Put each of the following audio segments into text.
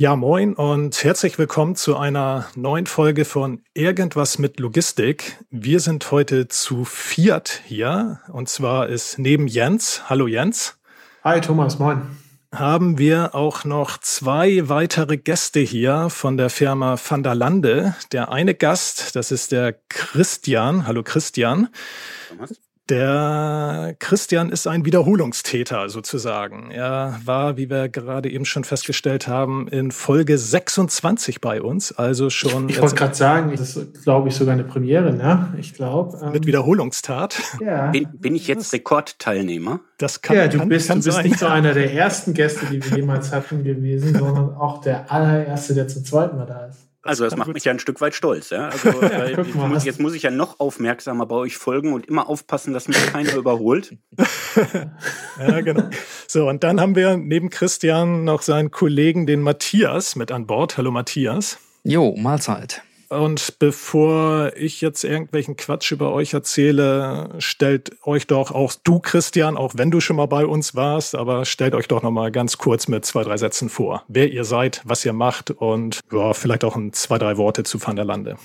Ja, moin und herzlich willkommen zu einer neuen Folge von Irgendwas mit Logistik. Wir sind heute zu viert hier und zwar ist neben Jens, hallo Jens. Hi Thomas, moin. Haben wir auch noch zwei weitere Gäste hier von der Firma Van der Lande. Der eine Gast, das ist der Christian. Hallo Christian. Thomas. Der Christian ist ein Wiederholungstäter sozusagen. Er war, wie wir gerade eben schon festgestellt haben, in Folge 26 bei uns. Also schon. Ich wollte gerade sagen, das ist, glaube ich, sogar eine Premiere, ne? Ich glaube. Ähm, mit Wiederholungstat. Ja. Bin, bin ich jetzt Rekordteilnehmer? Das kann, ja, du kann, bist, kann du bist sein. nicht so einer der ersten Gäste, die wir jemals hatten gewesen, sondern auch der allererste, der zum zweiten Mal da ist. Also das macht mich ja ein Stück weit stolz. Ja? Also, ja, jetzt, muss, jetzt, muss, ich ja noch aufmerksamer bei euch folgen und immer aufpassen, dass mich keiner überholt. ja, genau. So, und dann haben wir neben Christian noch seinen Kollegen, den Matthias, mit an Bord. Hallo Matthias. Jo, Mahlzeit. Und bevor ich jetzt irgendwelchen Quatsch über euch erzähle, stellt euch doch auch du, Christian, auch wenn du schon mal bei uns warst, aber stellt euch doch noch mal ganz kurz mit zwei, drei Sätzen vor, wer ihr seid, was ihr macht und ja, vielleicht auch ein, zwei, drei Worte zu Van der Lande.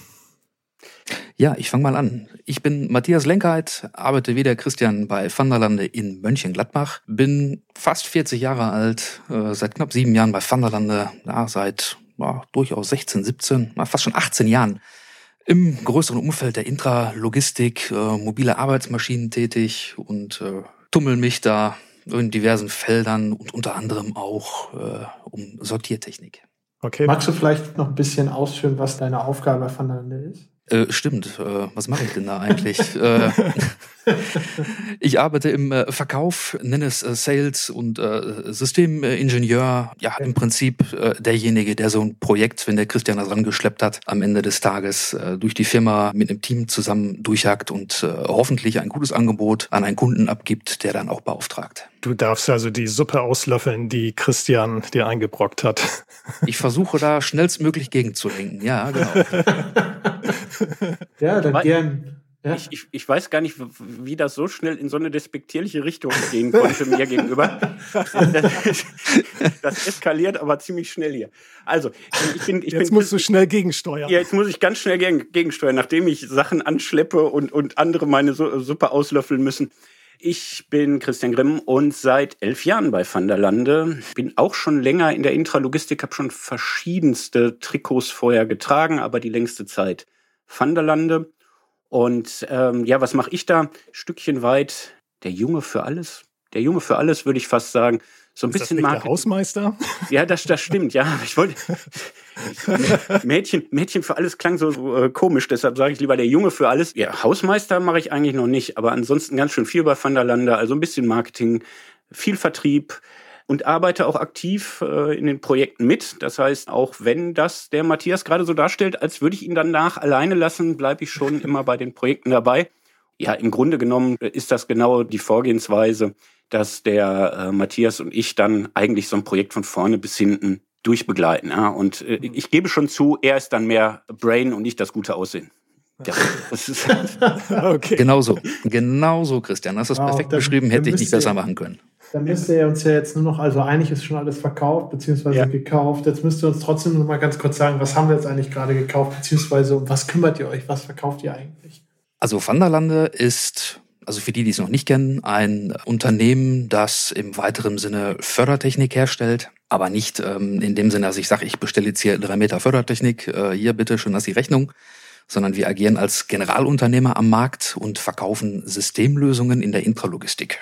Ja, ich fange mal an. Ich bin Matthias Lenkheit, arbeite wie der Christian bei Van der Lande in Mönchengladbach, bin fast 40 Jahre alt, äh, seit knapp sieben Jahren bei Van der Lande, ja, seit ja, durchaus 16, 17, fast schon 18 Jahren im größeren Umfeld der Intralogistik, äh, mobile Arbeitsmaschinen tätig und äh, tummel mich da in diversen Feldern und unter anderem auch äh, um Sortiertechnik. Okay. Magst du vielleicht noch ein bisschen ausführen, was deine Aufgabe voneinander ist? Äh, stimmt. Äh, was mache ich denn da eigentlich? äh, ich arbeite im äh, Verkauf, nenne es äh, Sales und äh, Systemingenieur. Ja, im Prinzip derjenige, der so ein Projekt, wenn der Christian das rangeschleppt hat, am Ende des Tages durch die Firma mit einem Team zusammen durchjagt und hoffentlich ein gutes Angebot an einen Kunden abgibt, der dann auch beauftragt. Du darfst also die Suppe auslöffeln, die Christian dir eingebrockt hat. Ich versuche da schnellstmöglich gegenzulenken, ja, genau. ja, dann gern. Ja. Ich, ich, ich weiß gar nicht, wie das so schnell in so eine despektierliche Richtung gehen konnte mir gegenüber. Das, das, eskaliert aber ziemlich schnell hier. Also, ich bin. Ich jetzt bin, musst du schnell gegensteuern. Ja, jetzt muss ich ganz schnell gegen, gegensteuern, nachdem ich Sachen anschleppe und, und andere meine Suppe auslöffeln müssen. Ich bin Christian Grimm und seit elf Jahren bei Van der Lande. Bin auch schon länger in der Intralogistik, habe schon verschiedenste Trikots vorher getragen, aber die längste Zeit Van der Lande. Und ähm, ja, was mache ich da? Stückchen weit der Junge für alles. Der Junge für alles, würde ich fast sagen. So ein ist bisschen das nicht der Hausmeister? Ja, das, das stimmt, ja. Ich wollte. Mädchen, Mädchen für alles klang so, so äh, komisch, deshalb sage ich lieber der Junge für alles. Ja, Hausmeister mache ich eigentlich noch nicht, aber ansonsten ganz schön viel bei Van der Lande, also ein bisschen Marketing, viel Vertrieb, und arbeite auch aktiv äh, in den Projekten mit. Das heißt, auch wenn das der Matthias gerade so darstellt, als würde ich ihn danach alleine lassen, bleibe ich schon immer bei den Projekten dabei. Ja, im Grunde genommen ist das genau die Vorgehensweise, dass der äh, Matthias und ich dann eigentlich so ein Projekt von vorne bis hinten durchbegleiten. Ja? Und äh, ich gebe schon zu, er ist dann mehr Brain und nicht das gute Aussehen. Ja, das ist okay. Genauso, genauso, Christian. Hast du das wow, perfekt beschrieben, hätte ich nicht besser machen können. Dann müsste er uns ja jetzt nur noch, also eigentlich ist schon alles verkauft bzw. Ja. gekauft. Jetzt müsst ihr uns trotzdem noch mal ganz kurz sagen, was haben wir jetzt eigentlich gerade gekauft beziehungsweise um was kümmert ihr euch? Was verkauft ihr eigentlich? Also Wanderlande ist, also für die, die es noch nicht kennen, ein Unternehmen, das im weiteren Sinne Fördertechnik herstellt. Aber nicht ähm, in dem Sinne, dass ich sage, ich bestelle jetzt hier drei Meter Fördertechnik, äh, hier bitte schön, dass die Rechnung, sondern wir agieren als Generalunternehmer am Markt und verkaufen Systemlösungen in der Intralogistik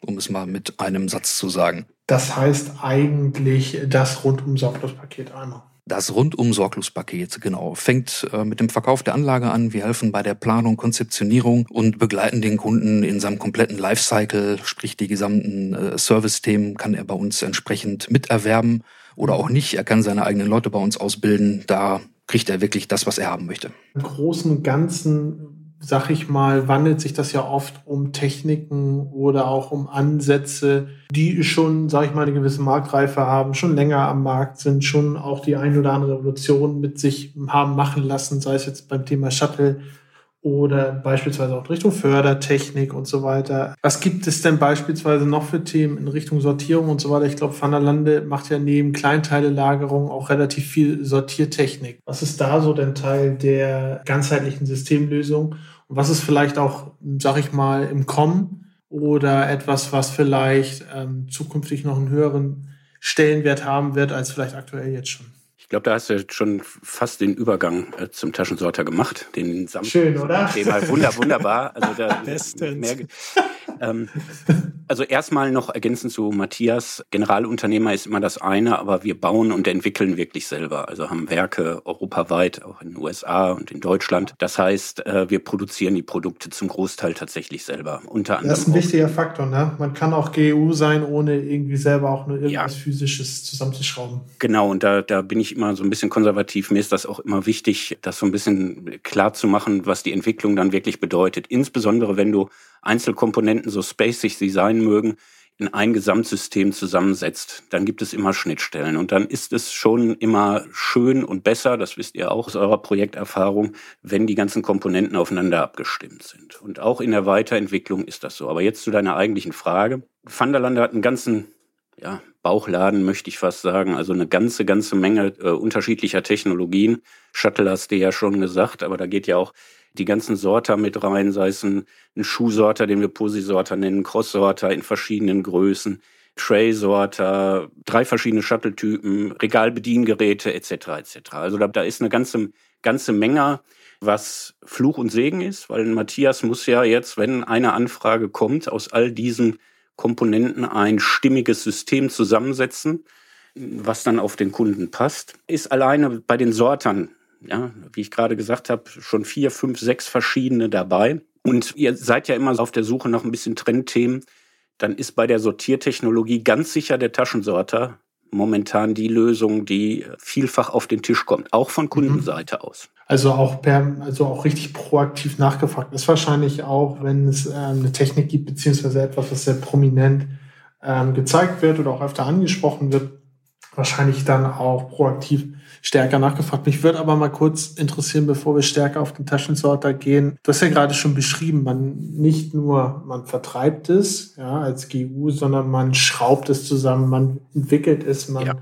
um es mal mit einem Satz zu sagen. Das heißt eigentlich das rundum Sorglos-Paket einmal. Das rundum Sorglospaket, genau. Fängt äh, mit dem Verkauf der Anlage an. Wir helfen bei der Planung, Konzeptionierung und begleiten den Kunden in seinem kompletten Lifecycle, sprich die gesamten äh, Service-Themen kann er bei uns entsprechend miterwerben oder auch nicht. Er kann seine eigenen Leute bei uns ausbilden. Da kriegt er wirklich das, was er haben möchte. Im Großen und Ganzen sag ich mal, wandelt sich das ja oft um Techniken oder auch um Ansätze, die schon, sag ich mal, eine gewisse Marktreife haben, schon länger am Markt sind, schon auch die ein oder andere Revolution mit sich haben machen lassen, sei es jetzt beim Thema Shuttle oder beispielsweise auch Richtung Fördertechnik und so weiter. Was gibt es denn beispielsweise noch für Themen in Richtung Sortierung und so weiter? Ich glaube, Van der Lande macht ja neben Kleinteile-Lagerung auch relativ viel Sortiertechnik. Was ist da so denn Teil der ganzheitlichen Systemlösung? Und was ist vielleicht auch, sag ich mal, im Kommen oder etwas, was vielleicht ähm, zukünftig noch einen höheren Stellenwert haben wird als vielleicht aktuell jetzt schon? Ich glaube, da hast du schon fast den Übergang äh, zum Taschensorter gemacht. Den Samt Schön, oder? Thema. Wunder, wunderbar. Also da mehr, ähm, also erstmal noch ergänzend zu Matthias. Generalunternehmer ist immer das eine, aber wir bauen und entwickeln wirklich selber. Also haben Werke europaweit, auch in den USA und in Deutschland. Das heißt, äh, wir produzieren die Produkte zum Großteil tatsächlich selber. Unter anderem das ist ein wichtiger Faktor. Ne? Man kann auch GU sein, ohne irgendwie selber auch nur irgendwas ja. Physisches zusammenzuschrauben. Genau, und da, da bin ich immer so ein bisschen konservativ. Mir ist das auch immer wichtig, das so ein bisschen klar zu machen, was die Entwicklung dann wirklich bedeutet. Insbesondere wenn du Einzelkomponenten, so spacig sie sein mögen, in ein Gesamtsystem zusammensetzt, dann gibt es immer Schnittstellen. Und dann ist es schon immer schön und besser, das wisst ihr auch aus eurer Projekterfahrung, wenn die ganzen Komponenten aufeinander abgestimmt sind. Und auch in der Weiterentwicklung ist das so. Aber jetzt zu deiner eigentlichen Frage. Van hat einen ganzen ja, Bauchladen, möchte ich fast sagen. Also eine ganze, ganze Menge äh, unterschiedlicher Technologien. Shuttle hast du ja schon gesagt, aber da geht ja auch die ganzen Sorter mit rein, sei es ein, ein Schuhsorter, den wir Posi-Sorter nennen, Cross-Sorter in verschiedenen Größen, Tray-Sorter, drei verschiedene Shuttle-Typen, Regalbediengeräte etc. etc. Also da, da ist eine ganze, ganze Menge, was Fluch und Segen ist, weil Matthias muss ja jetzt, wenn eine Anfrage kommt, aus all diesen Komponenten ein stimmiges System zusammensetzen, was dann auf den Kunden passt. Ist alleine bei den Sortern ja, wie ich gerade gesagt habe, schon vier, fünf, sechs verschiedene dabei. Und ihr seid ja immer auf der Suche nach ein bisschen Trendthemen. Dann ist bei der Sortiertechnologie ganz sicher der Taschensorter momentan die Lösung, die vielfach auf den Tisch kommt, auch von Kundenseite aus. Also auch per, also auch richtig proaktiv nachgefragt ist wahrscheinlich auch, wenn es ähm, eine Technik gibt, beziehungsweise etwas, was sehr prominent ähm, gezeigt wird oder auch öfter angesprochen wird, wahrscheinlich dann auch proaktiv stärker nachgefragt. Mich würde aber mal kurz interessieren, bevor wir stärker auf den Taschensorter gehen. Du hast ja gerade schon beschrieben, man nicht nur, man vertreibt es, ja, als GU, sondern man schraubt es zusammen, man entwickelt es, man ja.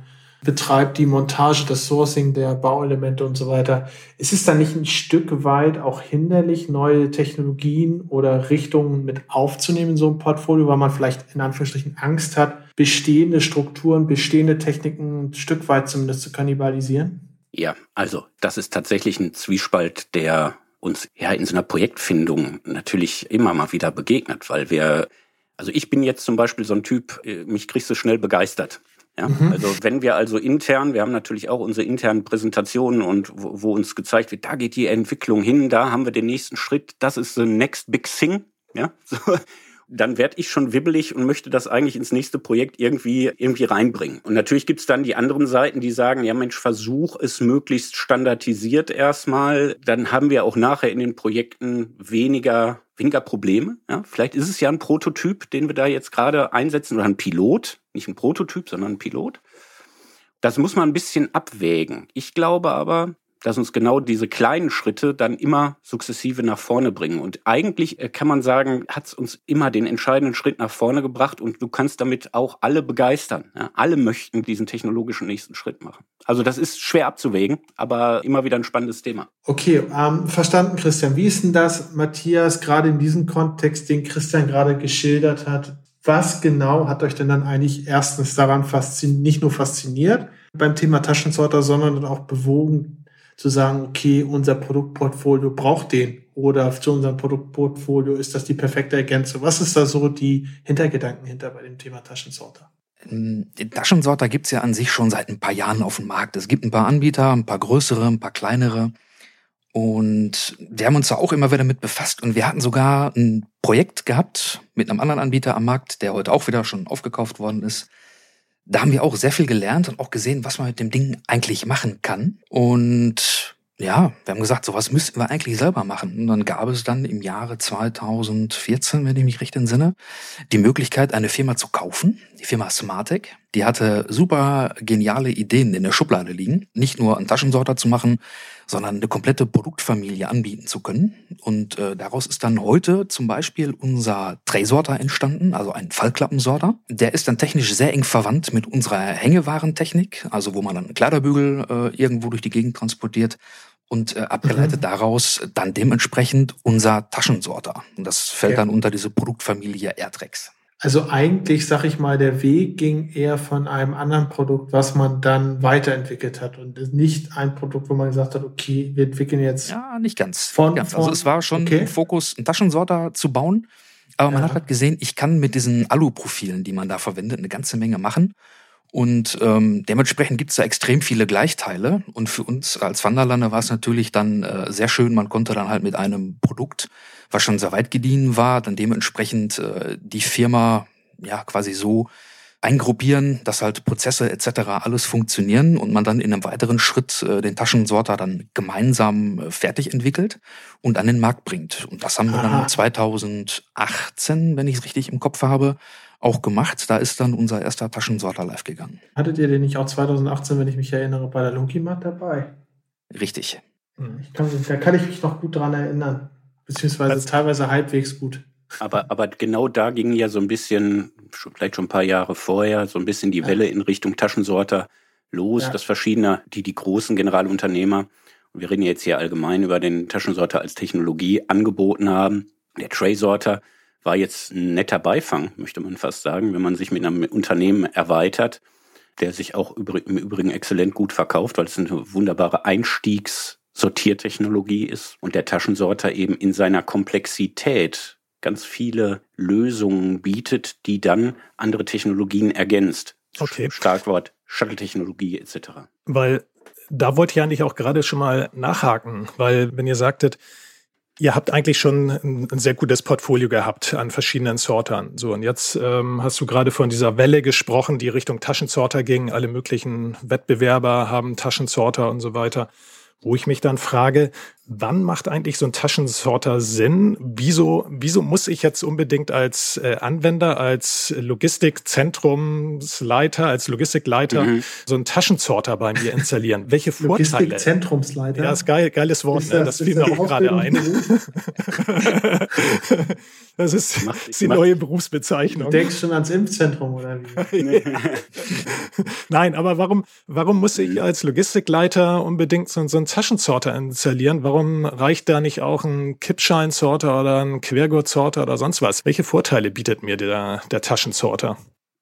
Betreibt die Montage, das Sourcing der Bauelemente und so weiter. Ist es dann nicht ein Stück weit auch hinderlich, neue Technologien oder Richtungen mit aufzunehmen in so ein Portfolio, weil man vielleicht in Anführungsstrichen Angst hat, bestehende Strukturen, bestehende Techniken ein Stück weit zumindest zu kannibalisieren? Ja, also das ist tatsächlich ein Zwiespalt, der uns ja in so einer Projektfindung natürlich immer mal wieder begegnet, weil wir, also ich bin jetzt zum Beispiel so ein Typ, äh, mich kriegst du schnell begeistert. Ja, mhm. also wenn wir also intern, wir haben natürlich auch unsere internen Präsentationen und wo, wo, uns gezeigt wird, da geht die Entwicklung hin, da haben wir den nächsten Schritt, das ist the next big thing. Ja, so, dann werde ich schon wibbelig und möchte das eigentlich ins nächste Projekt irgendwie, irgendwie reinbringen. Und natürlich gibt's dann die anderen Seiten, die sagen, ja Mensch, versuch es möglichst standardisiert erstmal. Dann haben wir auch nachher in den Projekten weniger weniger Probleme. Ja, vielleicht ist es ja ein Prototyp, den wir da jetzt gerade einsetzen, oder ein Pilot, nicht ein Prototyp, sondern ein Pilot. Das muss man ein bisschen abwägen. Ich glaube aber, dass uns genau diese kleinen Schritte dann immer sukzessive nach vorne bringen. Und eigentlich äh, kann man sagen, hat es uns immer den entscheidenden Schritt nach vorne gebracht und du kannst damit auch alle begeistern. Ja, alle möchten diesen technologischen nächsten Schritt machen. Also das ist schwer abzuwägen, aber immer wieder ein spannendes Thema. Okay, ähm, verstanden, Christian. Wie ist denn das, Matthias, gerade in diesem Kontext, den Christian gerade geschildert hat? Was genau hat euch denn dann eigentlich erstens daran fasziniert, nicht nur fasziniert beim Thema Taschensorter, sondern auch bewogen, zu sagen, okay, unser Produktportfolio braucht den oder zu unserem Produktportfolio ist das die perfekte Ergänzung. Was ist da so die Hintergedanken hinter bei dem Thema Taschensorter? Den Taschensorter gibt's ja an sich schon seit ein paar Jahren auf dem Markt. Es gibt ein paar Anbieter, ein paar größere, ein paar kleinere. Und wir haben uns da auch immer wieder mit befasst. Und wir hatten sogar ein Projekt gehabt mit einem anderen Anbieter am Markt, der heute auch wieder schon aufgekauft worden ist. Da haben wir auch sehr viel gelernt und auch gesehen, was man mit dem Ding eigentlich machen kann. Und ja, wir haben gesagt, sowas müssten wir eigentlich selber machen. Und dann gab es dann im Jahre 2014, wenn ich mich recht entsinne, die Möglichkeit, eine Firma zu kaufen, die Firma Smartec. Die hatte super geniale Ideen in der Schublade liegen. Nicht nur einen Taschensorter zu machen, sondern eine komplette Produktfamilie anbieten zu können. Und äh, daraus ist dann heute zum Beispiel unser Tray-Sorter entstanden, also ein Fallklappensorter. Der ist dann technisch sehr eng verwandt mit unserer Hängewarentechnik, also wo man dann Kleiderbügel äh, irgendwo durch die Gegend transportiert und äh, abgeleitet mhm. daraus dann dementsprechend unser Taschensorter. Und das fällt ja. dann unter diese Produktfamilie AirTrex. Also eigentlich, sag ich mal, der Weg ging eher von einem anderen Produkt, was man dann weiterentwickelt hat und nicht ein Produkt, wo man gesagt hat, okay, wir entwickeln jetzt. Ja, nicht ganz. Von, ganz. Also es war schon okay. ein Fokus, einen Taschensorter zu bauen. Aber man ja. hat halt gesehen, ich kann mit diesen Alu-Profilen, die man da verwendet, eine ganze Menge machen. Und ähm, dementsprechend gibt es da extrem viele Gleichteile. Und für uns als Wanderlander war es natürlich dann äh, sehr schön, man konnte dann halt mit einem Produkt was schon sehr weit gediehen war, dann dementsprechend äh, die Firma ja quasi so eingruppieren, dass halt Prozesse etc. alles funktionieren und man dann in einem weiteren Schritt äh, den Taschensorter dann gemeinsam äh, fertig entwickelt und an den Markt bringt. Und das haben wir dann 2018, wenn ich es richtig im Kopf habe, auch gemacht. Da ist dann unser erster Taschensorter live gegangen. Hattet ihr den nicht auch 2018, wenn ich mich erinnere, bei der Lunkimat dabei? Richtig. Hm, ich kann, da kann ich mich noch gut dran erinnern. Beziehungsweise also, teilweise halbwegs gut. Aber, aber genau da ging ja so ein bisschen, vielleicht schon ein paar Jahre vorher, so ein bisschen die Welle in Richtung Taschensorter los, ja. dass verschiedene, die, die großen Generalunternehmer, und wir reden jetzt hier allgemein über den Taschensorter als Technologie angeboten haben. Der Tray-Sorter war jetzt ein netter Beifang, möchte man fast sagen, wenn man sich mit einem Unternehmen erweitert, der sich auch im Übrigen exzellent gut verkauft, weil es eine wunderbare Einstiegs- Sortiertechnologie ist und der Taschensorter eben in seiner Komplexität ganz viele Lösungen bietet, die dann andere Technologien ergänzt. Okay. Starkwort Shuttle-Technologie etc. Weil da wollte ich eigentlich auch gerade schon mal nachhaken, weil wenn ihr sagtet, ihr habt eigentlich schon ein, sehr gutes Portfolio gehabt an verschiedenen Sortern. So, und jetzt ähm, hast du gerade von dieser Welle gesprochen, die Richtung Taschensorter ging. Alle möglichen Wettbewerber haben Taschensorter und so weiter wo ich mich dann frage, wann macht eigentlich so ein Taschensorter Sinn? Wieso, wieso muss ich jetzt unbedingt als äh, Anwender, als Logistikzentrumsleiter, als Logistikleiter mhm. so einen Taschensorter bei mir installieren? Welche Vorteile? Logistikzentrumsleiter? Ja, ist geil, geiles Wort, ne? das, das fiel mir auch gerade ein. Das ist, macht, ist die macht, neue Berufsbezeichnung. Du denkst schon ans Impfzentrum oder wie? Nein, aber warum, warum muss ich als Logistikleiter unbedingt so, so einen Taschensorter installieren? Warum reicht da nicht auch ein Kippscheinsorter oder ein Quergurtsorter oder sonst was? Welche Vorteile bietet mir der, der Taschensorter?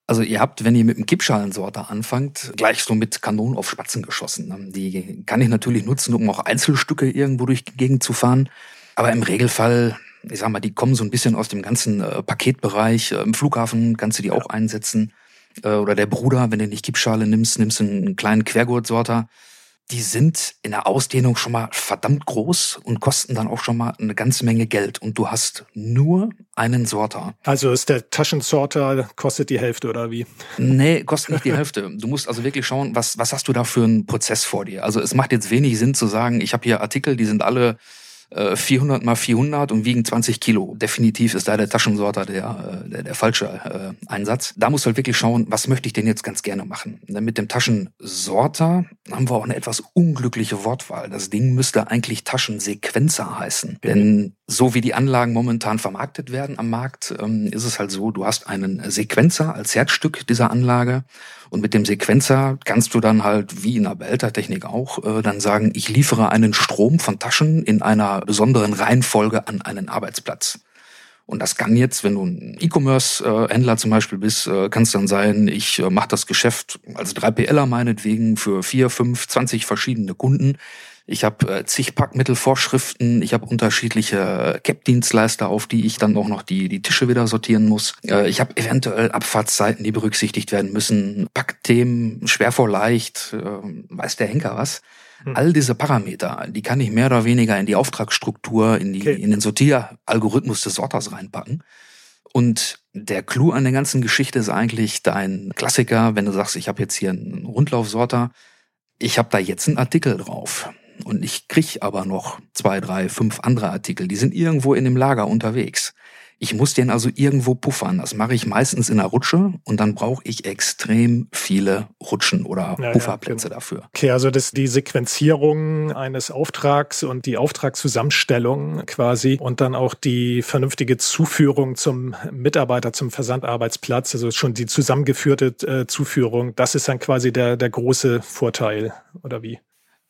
Also ihr habt, wenn ihr mit einem Kippschalensorter anfangt, gleich so mit Kanonen auf Spatzen geschossen. Die kann ich natürlich nutzen, um auch Einzelstücke irgendwo durch die Gegend zu fahren. Aber im Regelfall ich sag mal, die kommen so ein bisschen aus dem ganzen äh, Paketbereich. Äh, Im Flughafen kannst du die auch einsetzen. Äh, oder der Bruder, wenn du nicht Kippschale nimmst, nimmst du einen kleinen Quergurtsorter. Die sind in der Ausdehnung schon mal verdammt groß und kosten dann auch schon mal eine ganze Menge Geld. Und du hast nur einen Sorter. Also ist der Taschensorter, kostet die Hälfte oder wie? Nee, kostet nicht die Hälfte. Du musst also wirklich schauen, was, was hast du da für einen Prozess vor dir. Also es macht jetzt wenig Sinn zu sagen, ich habe hier Artikel, die sind alle 400 äh, mal 400 und wiegen 20 Kilo. Definitiv ist da der Taschensorter der, äh, der, der falsche äh, Einsatz. Da musst du halt wirklich schauen, was möchte ich denn jetzt ganz gerne machen. Mit dem Taschensorter haben wir auch eine etwas unglückliche Wortwahl. Das Ding müsste eigentlich Taschensequenzer heißen. Denn so wie die Anlagen momentan vermarktet werden am Markt, ähm, ist es halt so, du hast einen Sequenzer als Herzstück dieser Anlage und mit dem Sequenzer kannst du dann halt, wie in der Behältertechnik auch, äh, dann sagen, ich liefere einen Strom von Taschen in einer besonderen Reihenfolge an einen Arbeitsplatz. Und das kann jetzt, wenn du ein E-Commerce-Händler zum Beispiel bist, äh, kann es dann sein, ich äh, mache das Geschäft als 3PLer meinetwegen für vier, fünf, zwanzig verschiedene Kunden. Ich habe äh, zig Packmittelvorschriften, ich habe unterschiedliche CAP-Dienstleister, auf die ich dann auch noch die, die Tische wieder sortieren muss. Äh, ich habe eventuell Abfahrtszeiten, die berücksichtigt werden müssen, Packthemen, schwer vor leicht, äh, weiß der Henker was. Hm. All diese Parameter, die kann ich mehr oder weniger in die Auftragsstruktur, in, die, okay. in den Sortieralgorithmus des Sorters reinpacken. Und der Clou an der ganzen Geschichte ist eigentlich dein Klassiker, wenn du sagst, ich habe jetzt hier einen Rundlaufsorter, ich habe da jetzt einen Artikel drauf und ich krieg aber noch zwei, drei, fünf andere Artikel, die sind irgendwo in dem Lager unterwegs. Ich muss den also irgendwo puffern. Das mache ich meistens in der Rutsche und dann brauche ich extrem viele Rutschen oder ja, Pufferplätze ja, genau. dafür. Okay, also das die Sequenzierung eines Auftrags und die Auftragszusammenstellung quasi und dann auch die vernünftige Zuführung zum Mitarbeiter, zum Versandarbeitsplatz, also schon die zusammengeführte äh, Zuführung, das ist dann quasi der, der große Vorteil, oder wie?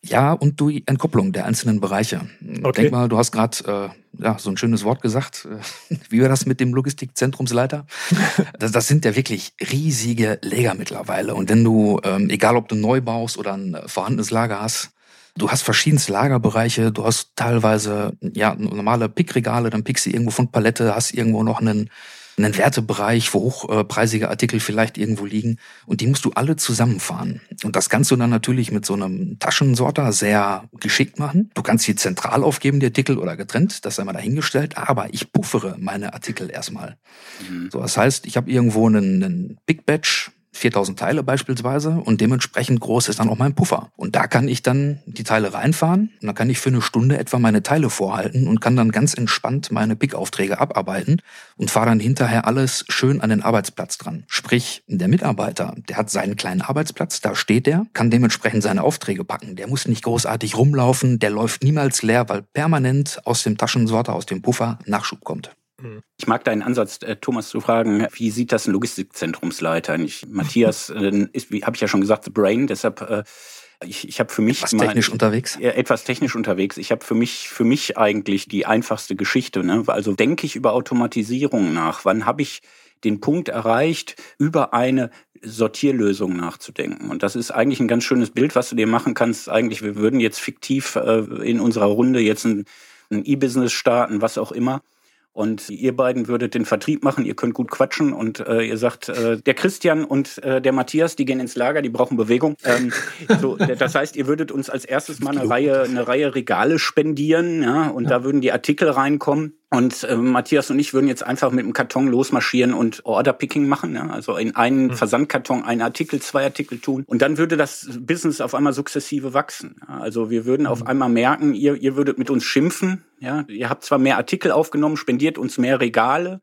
Ja, und die Entkopplung der einzelnen Bereiche. Okay. Denk mal, du hast gerade äh, ja, so ein schönes Wort gesagt. Wie war das mit dem Logistikzentrumsleiter? das, das sind ja wirklich riesige Lager mittlerweile. Und wenn du, ähm, egal ob du neu baust oder ein vorhandenes Lager hast, Du hast verschiedenste Lagerbereiche, du hast teilweise ja normale Pickregale, dann pickst du irgendwo von Palette, hast irgendwo noch einen einen Wertebereich, wo hochpreisige Artikel vielleicht irgendwo liegen. Und die musst du alle zusammenfahren. Und das kannst du dann natürlich mit so einem Taschensorter sehr geschickt machen. Du kannst sie zentral aufgeben, die Artikel, oder getrennt, das sei mal dahingestellt. Aber ich puffere meine Artikel erstmal. Mhm. So, das heißt, ich habe irgendwo einen, einen Big Batch 4000 Teile beispielsweise und dementsprechend groß ist dann auch mein Puffer. Und da kann ich dann die Teile reinfahren und dann kann ich für eine Stunde etwa meine Teile vorhalten und kann dann ganz entspannt meine Pickaufträge abarbeiten und fahre dann hinterher alles schön an den Arbeitsplatz dran. Sprich, der Mitarbeiter, der hat seinen kleinen Arbeitsplatz, da steht der, kann dementsprechend seine Aufträge packen. Der muss nicht großartig rumlaufen, der läuft niemals leer, weil permanent aus dem Taschensorter, aus dem Puffer Nachschub kommt. Mhm. Ich mag deinen Ansatz, äh, Thomas, zu fragen, wie sieht das ein Logistikzentrumsleiter? Ich, Matthias äh, ist, wie habe ich ja schon gesagt, the brain, deshalb äh, ich, ich habe für mich etwas technisch mal, unterwegs. Etwas technisch unterwegs. Ich habe für mich für mich eigentlich die einfachste Geschichte. Ne? Also denke ich über Automatisierung nach. Wann habe ich den Punkt erreicht, über eine Sortierlösung nachzudenken. Und das ist eigentlich ein ganz schönes Bild, was du dir machen kannst. Eigentlich, wir würden jetzt fiktiv äh, in unserer Runde jetzt ein, ein E-Business starten, was auch immer. Und ihr beiden würdet den Vertrieb machen, ihr könnt gut quatschen und äh, ihr sagt, äh, der Christian und äh, der Matthias, die gehen ins Lager, die brauchen Bewegung. Ähm, so, das heißt, ihr würdet uns als erstes mal eine Reihe, eine Reihe Regale spendieren, ja, und ja. da würden die Artikel reinkommen. Und äh, Matthias und ich würden jetzt einfach mit dem Karton losmarschieren und Orderpicking machen. Ja? Also in einen mhm. Versandkarton einen Artikel, zwei Artikel tun. Und dann würde das Business auf einmal sukzessive wachsen. Ja? Also wir würden mhm. auf einmal merken, ihr, ihr würdet mit uns schimpfen. Ja? Ihr habt zwar mehr Artikel aufgenommen, spendiert uns mehr Regale.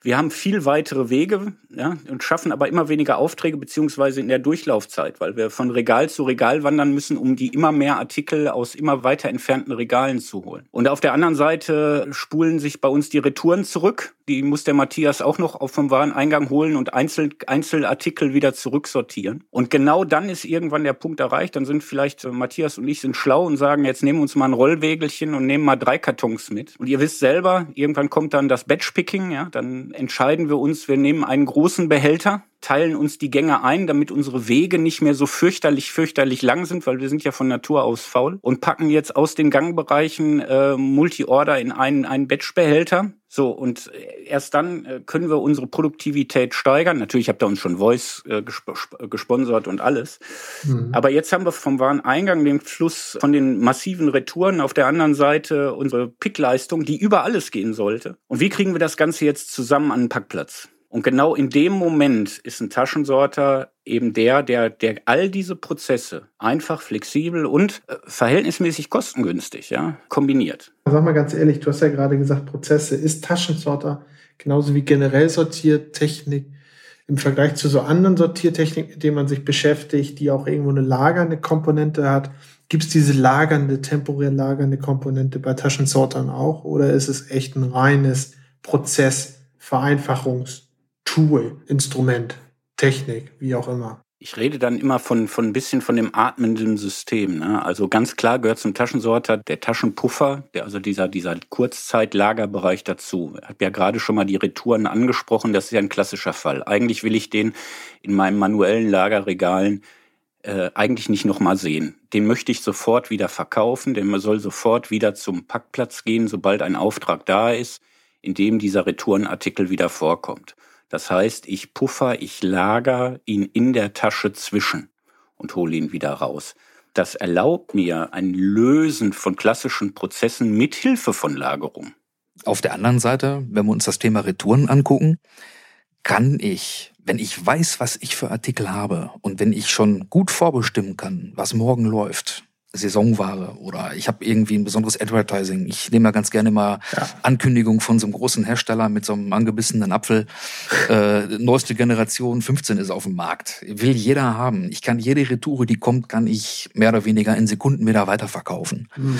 Wir haben viel weitere Wege ja, und schaffen aber immer weniger Aufträge beziehungsweise in der Durchlaufzeit, weil wir von Regal zu Regal wandern müssen, um die immer mehr Artikel aus immer weiter entfernten Regalen zu holen. Und auf der anderen Seite spulen sich bei uns die Retouren zurück. Die muss der Matthias auch noch vom Wareneingang holen und Einzel Einzelartikel wieder zurücksortieren. Und genau dann ist irgendwann der Punkt erreicht. Dann sind vielleicht äh, Matthias und ich sind schlau und sagen, jetzt nehmen wir uns mal ein Rollwägelchen und nehmen mal drei Kartons mit. Und ihr wisst selber, irgendwann kommt dann das Batchpicking, ja, dann entscheiden wir uns, wir nehmen einen großen Behälter, teilen uns die Gänge ein, damit unsere Wege nicht mehr so fürchterlich, fürchterlich lang sind, weil wir sind ja von Natur aus faul und packen jetzt aus den Gangbereichen äh, Multi-Order in einen, einen Batch-Behälter. So, und erst dann äh, können wir unsere Produktivität steigern. Natürlich habt ihr uns schon Voice äh, gesp gesponsert und alles. Mhm. Aber jetzt haben wir vom Wareneingang den Fluss von den massiven Retouren, auf der anderen Seite unsere Pickleistung, die über alles gehen sollte. Und wie kriegen wir das Ganze jetzt zusammen an den Packplatz? Und genau in dem Moment ist ein Taschensorter eben der, der, der all diese Prozesse einfach, flexibel und äh, verhältnismäßig kostengünstig ja, kombiniert. Sag mal ganz ehrlich, du hast ja gerade gesagt, Prozesse. Ist Taschensorter genauso wie generell Sortiertechnik im Vergleich zu so anderen Sortiertechniken, mit denen man sich beschäftigt, die auch irgendwo eine lagernde Komponente hat? Gibt es diese lagernde, temporär lagernde Komponente bei Taschensortern auch? Oder ist es echt ein reines Prozess, Vereinfachungs- Tool, Instrument, Technik, wie auch immer. Ich rede dann immer von, von ein bisschen von dem atmenden System. Ne? Also ganz klar gehört zum Taschensorter der Taschenpuffer, der, also dieser, dieser Kurzzeitlagerbereich dazu. Ich habe ja gerade schon mal die Retouren angesprochen, das ist ja ein klassischer Fall. Eigentlich will ich den in meinen manuellen Lagerregalen äh, eigentlich nicht nochmal sehen. Den möchte ich sofort wieder verkaufen, denn soll sofort wieder zum Packplatz gehen, sobald ein Auftrag da ist, in dem dieser Retourenartikel wieder vorkommt. Das heißt, ich puffer, ich lager ihn in der Tasche zwischen und hole ihn wieder raus. Das erlaubt mir ein Lösen von klassischen Prozessen mit Hilfe von Lagerung. Auf der anderen Seite, wenn wir uns das Thema Retouren angucken, kann ich, wenn ich weiß, was ich für Artikel habe und wenn ich schon gut vorbestimmen kann, was morgen läuft, Saisonware oder ich habe irgendwie ein besonderes Advertising. Ich nehme da ganz gerne mal ja. Ankündigungen von so einem großen Hersteller mit so einem angebissenen Apfel. Äh, neueste Generation 15 ist auf dem Markt. Will jeder haben. Ich kann jede Retoure, die kommt, kann ich mehr oder weniger in Sekunden wieder weiterverkaufen. Mhm.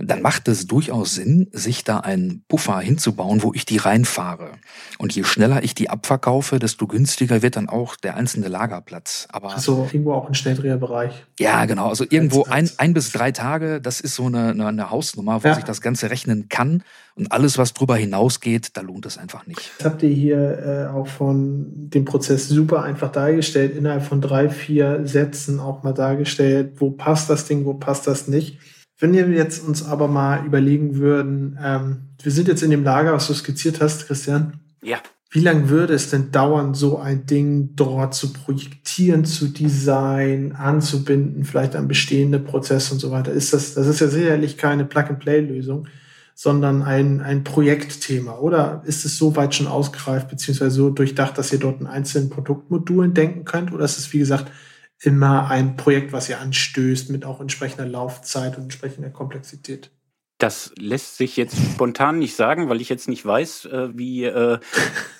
Dann macht es durchaus Sinn, sich da einen Puffer hinzubauen, wo ich die reinfahre. Und je schneller ich die abverkaufe, desto günstiger wird dann auch der einzelne Lagerplatz. Aber also irgendwo auch ein Schnelldreherbereich. Ja, genau. Also irgendwo ein, ein bis drei Tage, das ist so eine, eine, eine Hausnummer, wo ja. sich das Ganze rechnen kann. Und alles, was drüber hinausgeht, da lohnt es einfach nicht. Das habt ihr hier äh, auch von dem Prozess super einfach dargestellt, innerhalb von drei, vier Sätzen auch mal dargestellt, wo passt das Ding, wo passt das nicht. Wenn wir jetzt uns aber mal überlegen würden, ähm, wir sind jetzt in dem Lager, was du skizziert hast, Christian. Ja. Wie lange würde es denn dauern, so ein Ding dort zu projektieren, zu designen, anzubinden, vielleicht an bestehende Prozesse und so weiter? Ist das, das ist ja sicherlich keine Plug-and-Play-Lösung, sondern ein, ein Projektthema. Oder ist es so weit schon ausgereift, beziehungsweise so durchdacht, dass ihr dort in einzelnen Produktmodulen denken könnt? Oder ist es, wie gesagt, immer ein Projekt, was ihr anstößt mit auch entsprechender Laufzeit und entsprechender Komplexität? Das lässt sich jetzt spontan nicht sagen, weil ich jetzt nicht weiß, äh, wie, äh,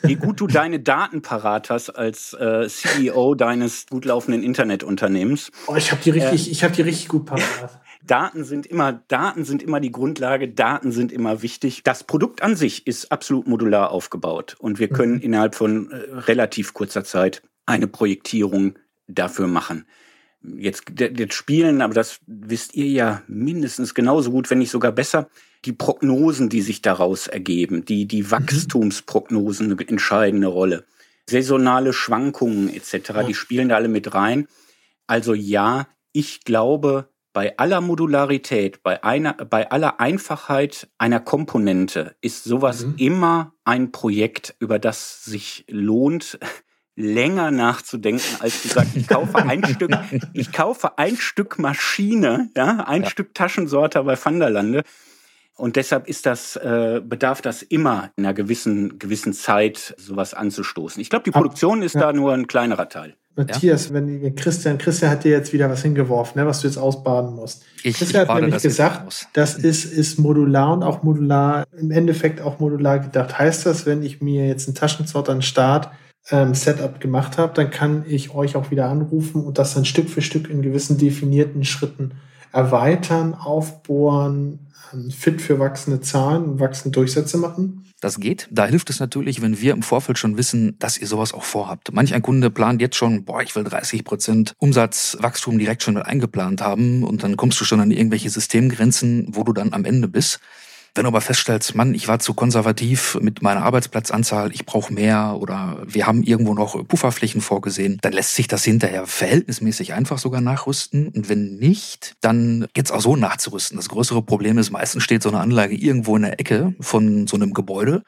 wie gut du deine Daten parat hast als äh, CEO deines gut laufenden Internetunternehmens. Oh, ich habe die richtig, äh, ich habe die richtig gut parat. Daten sind immer, Daten sind immer die Grundlage, Daten sind immer wichtig. Das Produkt an sich ist absolut modular aufgebaut und wir können mhm. innerhalb von relativ kurzer Zeit eine Projektierung dafür machen jetzt, jetzt spielen, aber das wisst ihr ja mindestens genauso gut, wenn nicht sogar besser, die Prognosen, die sich daraus ergeben, die, die mhm. Wachstumsprognosen eine entscheidende Rolle. Saisonale Schwankungen etc., die spielen da alle mit rein. Also ja, ich glaube, bei aller Modularität, bei einer, bei aller Einfachheit einer Komponente ist sowas mhm. immer ein Projekt, über das sich lohnt, länger nachzudenken, als zu sagen, ich kaufe ein Stück, ich kaufe ein Stück Maschine, ja, ein ja. Stück Taschensorter bei Vanderlande. Und deshalb ist das, äh, bedarf das immer in einer gewissen, gewissen Zeit, sowas anzustoßen. Ich glaube, die Produktion ist ja. da nur ein kleinerer Teil. Matthias, ja. wenn Christian, Christian hat dir jetzt wieder was hingeworfen, ne, was du jetzt ausbaden musst. Ich, Christian ich hat nämlich das gesagt, das ist, ist modular und auch modular, im Endeffekt auch modular gedacht. Heißt das, wenn ich mir jetzt einen Taschensorter einen Start ähm, Setup gemacht habe, dann kann ich euch auch wieder anrufen und das dann Stück für Stück in gewissen definierten Schritten erweitern, aufbohren, ähm, fit für wachsende Zahlen wachsende Durchsätze machen. Das geht. Da hilft es natürlich, wenn wir im Vorfeld schon wissen, dass ihr sowas auch vorhabt. Manch ein Kunde plant jetzt schon, boah, ich will 30 Prozent Umsatzwachstum direkt schon mit eingeplant haben und dann kommst du schon an irgendwelche Systemgrenzen, wo du dann am Ende bist. Wenn du aber feststellst, Mann, ich war zu konservativ mit meiner Arbeitsplatzanzahl, ich brauche mehr oder wir haben irgendwo noch Pufferflächen vorgesehen, dann lässt sich das hinterher verhältnismäßig einfach sogar nachrüsten. Und wenn nicht, dann geht's auch so nachzurüsten. Das größere Problem ist, meistens steht so eine Anlage irgendwo in der Ecke von so einem Gebäude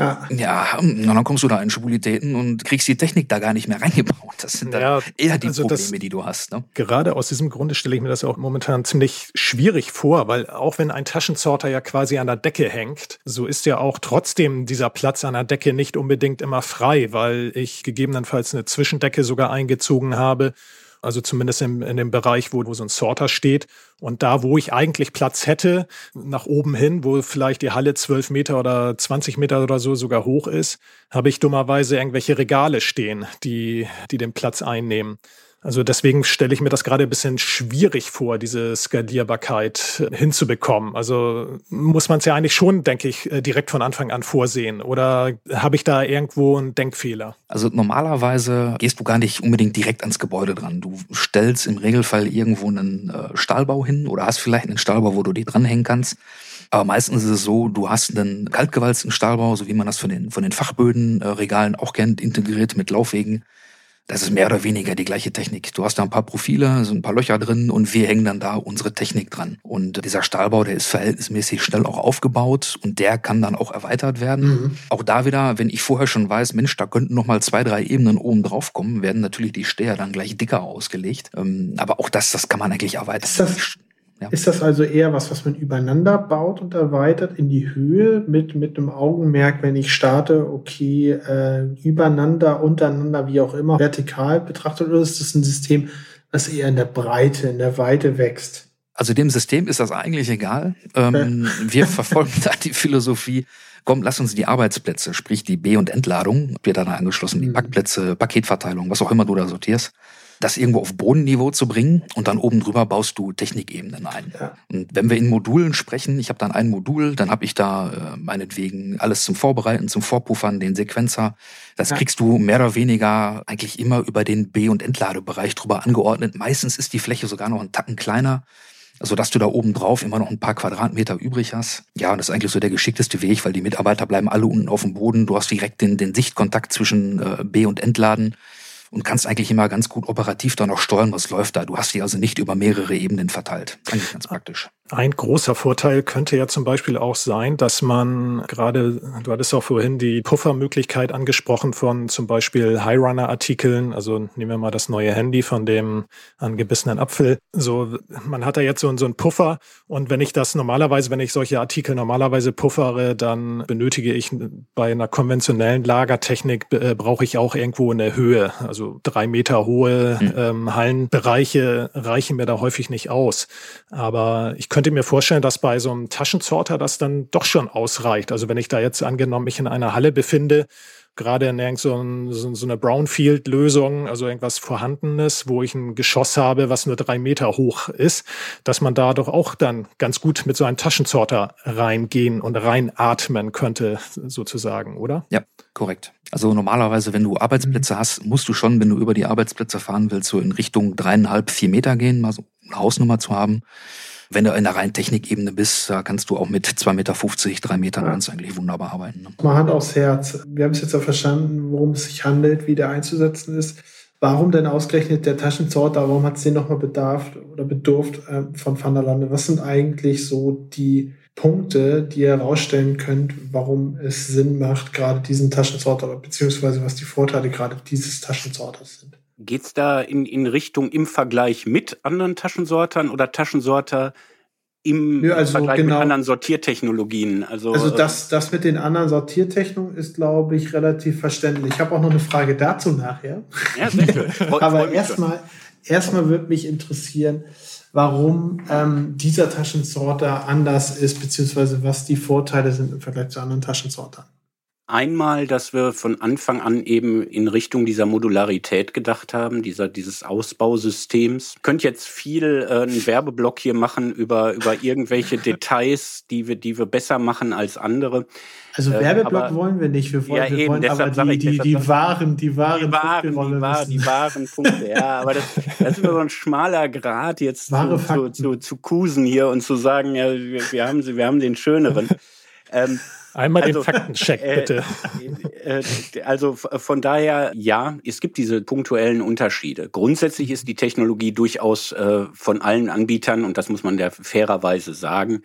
ja. ja, und dann kommst du da in Schwulitäten und kriegst die Technik da gar nicht mehr reingebaut. Das sind ja, eher die also Probleme, das, die du hast. Ne? Gerade aus diesem Grunde stelle ich mir das auch momentan ziemlich schwierig vor, weil auch wenn ein Taschensorter ja quasi an der Decke hängt, so ist ja auch trotzdem dieser Platz an der Decke nicht unbedingt immer frei, weil ich gegebenenfalls eine Zwischendecke sogar eingezogen habe also zumindest in, in dem Bereich, wo, wo so ein Sorter steht. Und da, wo ich eigentlich Platz hätte, nach oben hin, wo vielleicht die Halle zwölf Meter oder 20 Meter oder so sogar hoch ist, habe ich dummerweise irgendwelche Regale stehen, die, die den Platz einnehmen. Also deswegen stelle ich mir das gerade ein bisschen schwierig vor, diese Skalierbarkeit hinzubekommen. Also muss man es ja eigentlich schon, denke ich, äh, direkt von Anfang an vorsehen. Oder habe ich da irgendwo einen Denkfehler? Also normalerweise gehst du gar nicht unbedingt direkt ans Gebäude dran. Du stellst im Regelfall irgendwo einen äh, Stahlbau hin oder hast vielleicht einen Stahlbau, wo du die dranhängen kannst. Aber meistens ist es so, du hast einen kaltgewalzten Stahlbau, so wie man das von den, von den Fachbödenregalen auch kennt, integriert mit Laufwegen Das ist mehr oder weniger die gleiche Technik. Du hast da ein paar Profile, so ein paar Löcher drin und wir hängen dann da unsere Technik dran. Und dieser Stahlbau, der ist verhältnismäßig schnell auch aufgebaut und der kann dann auch erweitert werden. Mhm. Auch da wieder, wenn ich vorher schon weiß, Mensch, da könnten noch mal zwei, drei Ebenen oben drauf kommen, werden natürlich die Steher dann gleich dicker ausgelegt. Ähm, aber auch das, das kann man eigentlich erweitern. Ist das, ja. Ist das also eher was, was man übereinander baut und erweitert in die Höhe mit, mit einem Augenmerk, wenn ich starte, okay, äh, übereinander, untereinander, wie auch immer, vertikal betrachtet, oder ist das ein System, das eher in der Breite, in der Weite wächst? Also dem System ist das eigentlich egal. Ähm, wir verfolgen da die Philosophie, komm, lass uns die Arbeitsplätze, sprich die B- und Entladung, wird dann angeschlossen, die mhm. Packplätze, Paketverteilung, was auch immer du da sortierst, das irgendwo auf Bodenniveau zu bringen und dann oben drüber baust du Technikebenen ein. Ja. Und wenn wir in Modulen sprechen, ich habe dann ein Modul, dann habe ich da äh, meinetwegen alles zum Vorbereiten, zum Vorpuffern, den Sequenzer. Das ja. kriegst du mehr oder weniger eigentlich immer über den B- und Entladebereich drüber angeordnet. Meistens ist die Fläche sogar noch einen Tacken kleiner so dass du da oben drauf immer noch ein paar Quadratmeter übrig hast. Ja, und das ist eigentlich so der geschickteste Weg, weil die Mitarbeiter bleiben alle unten auf dem Boden. Du hast direkt den, den Sichtkontakt zwischen äh, B- und Entladen und kannst eigentlich immer ganz gut operativ da noch steuern, was läuft da. Du hast die also nicht über mehrere Ebenen verteilt. Eigentlich ganz praktisch. Ein großer Vorteil könnte ja zum Beispiel auch sein, dass man gerade, du hattest auch vorhin die Puffermöglichkeit angesprochen von zum Beispiel Highrunner-Artikeln. Also nehmen wir mal das neue Handy von dem angebissenen Apfel. So, man hat da jetzt so, so einen Puffer und wenn ich das normalerweise, wenn ich solche Artikel normalerweise puffere, dann benötige ich bei einer konventionellen Lagertechnik äh, brauche ich auch irgendwo eine Höhe. Also drei Meter hohe hm. ähm, Hallenbereiche reichen mir da häufig nicht aus. Aber ich könnte mir vorstellen, dass bei so einem Taschensorter das dann doch schon ausreicht. Also wenn ich da jetzt angenommen mich in einer Halle befinde, gerade in irgend so, ein, so eine Brownfield-Lösung, also irgendwas Vorhandenes, wo ich ein Geschoss habe, was nur drei Meter hoch ist, dass man da doch auch dann ganz gut mit so einem Taschensorter reingehen und reinatmen könnte, sozusagen, oder? Ja, korrekt. Also normalerweise, wenn du Arbeitsplätze hast, musst du schon, wenn du über die Arbeitsplätze fahren willst, so in Richtung dreieinhalb, vier Meter gehen, mal so eine Hausnummer zu haben. Wenn du in der reinen Technikebene bist, da kannst du auch mit 2,50 Meter, 3 Metern ja. eigentlich wunderbar arbeiten. Ne? Mal Hand aufs Herz. Wir haben es jetzt auch verstanden, worum es sich handelt, wie der einzusetzen ist. Warum denn ausgerechnet der Taschensorter? Warum hat es den nochmal bedarf oder bedurft äh, von Van der Lande? Was sind eigentlich so die Punkte, die ihr herausstellen könnt, warum es Sinn macht, gerade diesen Taschensorter, beziehungsweise was die Vorteile gerade dieses Taschensorters sind? Geht's da in, in Richtung im Vergleich mit anderen Taschensortern oder Taschensorter im ja, also Vergleich genau. mit anderen Sortiertechnologien? Also, also das, das mit den anderen Sortiertechnologien ist, glaube ich, relativ verständlich. Ich habe auch noch eine Frage dazu nachher. Ja, sehr schön. Aber erstmal erstmal würde mich interessieren, warum ähm, dieser Taschensorter anders ist, beziehungsweise was die Vorteile sind im Vergleich zu anderen Taschensortern. Einmal, dass wir von Anfang an eben in Richtung dieser Modularität gedacht haben, dieser, dieses Ausbausystems. Ich könnte jetzt viel äh, einen Werbeblock hier machen über, über irgendwelche Details, die wir, die wir besser machen als andere. Also äh, Werbeblock aber, wollen wir nicht. Wir wollen, ja, wir eben, wollen aber die, die, die, wahren, die wahren, die wahren, die, wahren, die wahren Punkte. Ja, aber das, das ist immer so ein schmaler Grad jetzt zu, zu, zu, zu kusen hier und zu sagen, ja, wir, wir haben sie, wir haben den schöneren. Ähm, Einmal also, den Faktencheck, äh, bitte. Äh, äh, also von daher, ja, es gibt diese punktuellen Unterschiede. Grundsätzlich ist die Technologie durchaus äh, von allen Anbietern, und das muss man der fairerweise sagen,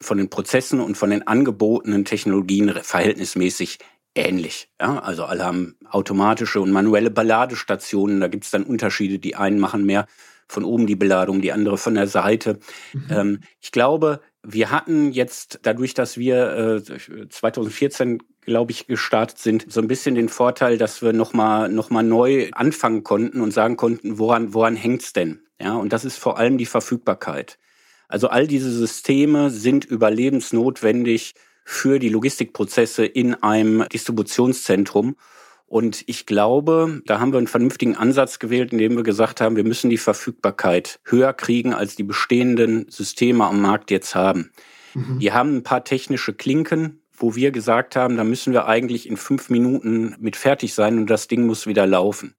von den Prozessen und von den angebotenen Technologien verhältnismäßig ähnlich. Ja, also alle haben automatische und manuelle Beladestationen. Da gibt es dann Unterschiede. Die einen machen mehr von oben die Beladung, die andere von der Seite. Mhm. Ähm, ich glaube, wir hatten jetzt dadurch, dass wir äh, 2014 glaube ich gestartet sind, so ein bisschen den Vorteil, dass wir noch mal noch mal neu anfangen konnten und sagen konnten, woran woran hängt's denn? Ja, und das ist vor allem die Verfügbarkeit. Also all diese Systeme sind überlebensnotwendig für die Logistikprozesse in einem Distributionszentrum. Und ich glaube, da haben wir einen vernünftigen Ansatz gewählt, indem wir gesagt haben, wir müssen die Verfügbarkeit höher kriegen, als die bestehenden Systeme am Markt jetzt haben. Mhm. Die haben ein paar technische Klinken, wo wir gesagt haben, da müssen wir eigentlich in fünf Minuten mit fertig sein und das Ding muss wieder laufen.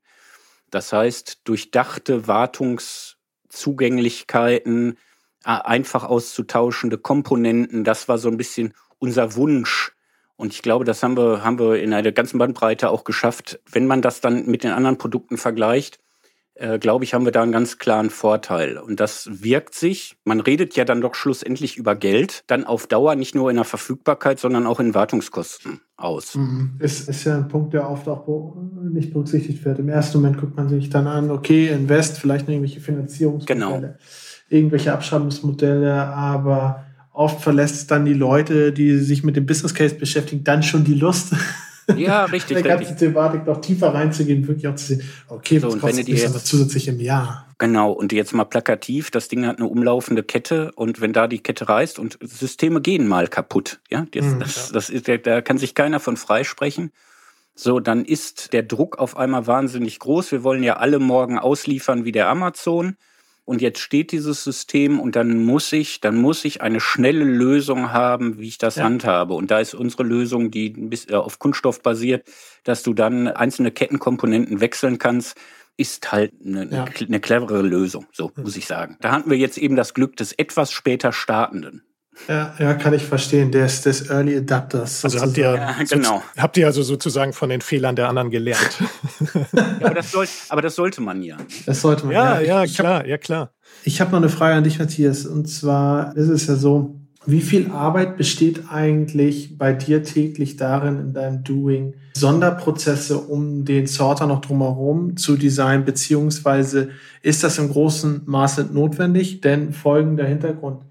Das heißt, durchdachte Wartungszugänglichkeiten, einfach auszutauschende Komponenten, das war so ein bisschen unser Wunsch, Und ich glaube, das haben wir, haben wir in einer ganzen Bandbreite auch geschafft. Wenn man das dann mit den anderen Produkten vergleicht, äh, glaube ich, haben wir da einen ganz klaren Vorteil. Und das wirkt sich, man redet ja dann doch schlussendlich über Geld, dann auf Dauer nicht nur in der Verfügbarkeit, sondern auch in Wartungskosten aus. Mhm. Ist, ist ja ein Punkt, der oft auch nicht berücksichtigt wird. Im ersten Moment guckt man sich dann an, okay, Invest, vielleicht irgendwelche Finanzierungsmodelle, genau. irgendwelche Abschreibungsmodelle, aber oft verlässt dann die Leute, die sich mit dem Business Case beschäftigen, dann schon die Lust, ja, richtig. der ganzen Thematik noch tiefer reinzugehen, wirklich auch zu sehen, okay, so, was kostet mich aber zusätzlich im Jahr? Genau, und jetzt mal plakativ, das Ding hat eine umlaufende Kette und wenn da die Kette reißt und Systeme gehen mal kaputt, ja, das, mhm. das, das ist, da kann sich keiner von freisprechen. So, dann ist der Druck auf einmal wahnsinnig groß. Wir wollen ja alle morgen ausliefern wie der Amazon und jetzt steht dieses System und dann muss ich, dann muss ich eine schnelle Lösung haben, wie ich das ja. handhabe. Und da ist unsere Lösung, die äh, auf Kunststoff basiert, dass du dann einzelne Kettenkomponenten wechseln kannst, ist halt eine, ja. eine clevere Lösung, so muss ich sagen. Da hatten wir jetzt eben das Glück des etwas später Startenden. Ja, ja, kann ich verstehen. Des, des Early Adapters. Also habt ihr, ja, genau. So, habt ihr also sozusagen von den Fehlern der anderen gelernt? ja, aber, das soll, aber, das sollte man ja. Das sollte man ja. Ja, ja, klar, hab, ja klar. Ich habe noch eine Frage an dich, Matthias. Und zwar ist es ja so, wie viel Arbeit besteht eigentlich bei dir täglich darin, in deinem Doing, Sonderprozesse um den Sorter noch drumherum zu designen, beziehungsweise ist das im großen Maße notwendig? Denn folgender Hintergrund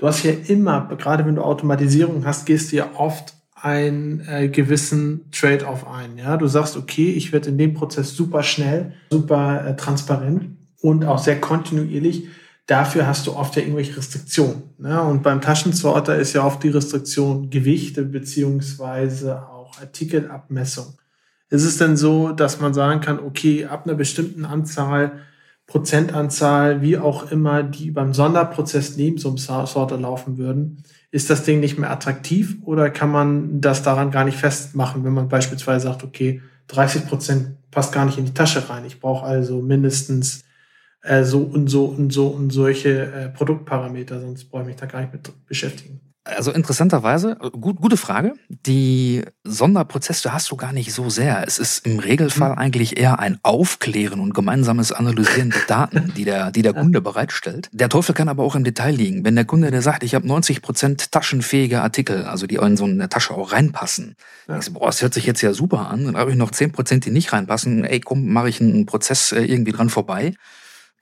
du hast ja immer, gerade wenn du Automatisierung hast, gehst du ja oft einen äh, gewissen Trade-off ein. Ja, du sagst, okay, ich werde in dem Prozess super schnell, super äh, transparent und auch sehr kontinuierlich. Dafür hast du oft ja irgendwelche Restriktionen. Ne? Und beim Taschensorter ist ja oft die Restriktion Gewichte beziehungsweise auch Artikelabmessung. Ist es denn so, dass man sagen kann, okay, ab einer bestimmten Anzahl Prozentanzahl, wie auch immer, die beim Sonderprozess neben so einem Sorter laufen würden, ist das Ding nicht mehr attraktiv oder kann man das daran gar nicht festmachen, wenn man beispielsweise sagt, okay, 30 Prozent passt gar nicht in die Tasche rein. Ich brauche also mindestens äh, so und so und so und solche äh, Produktparameter, sonst brauche ich mich da gar nicht mit beschäftigen. Also interessanterweise, gut, gute Frage. Die Sonderprozesse hast du gar nicht so sehr. Es ist im Regelfall mhm. eigentlich eher ein Aufklären und gemeinsames Analysieren der Daten, die der, die der Kunde bereitstellt. Der Teufel kann aber auch im Detail liegen. Wenn der Kunde, der sagt, ich habe 90 Prozent taschenfähige Artikel, also die in so eine Tasche auch reinpassen. Ja. So, boah, das hört sich jetzt ja super an. Dann habe ich noch 10 Prozent, die nicht reinpassen. Ey, komm, mache ich einen Prozess äh, irgendwie dran vorbei.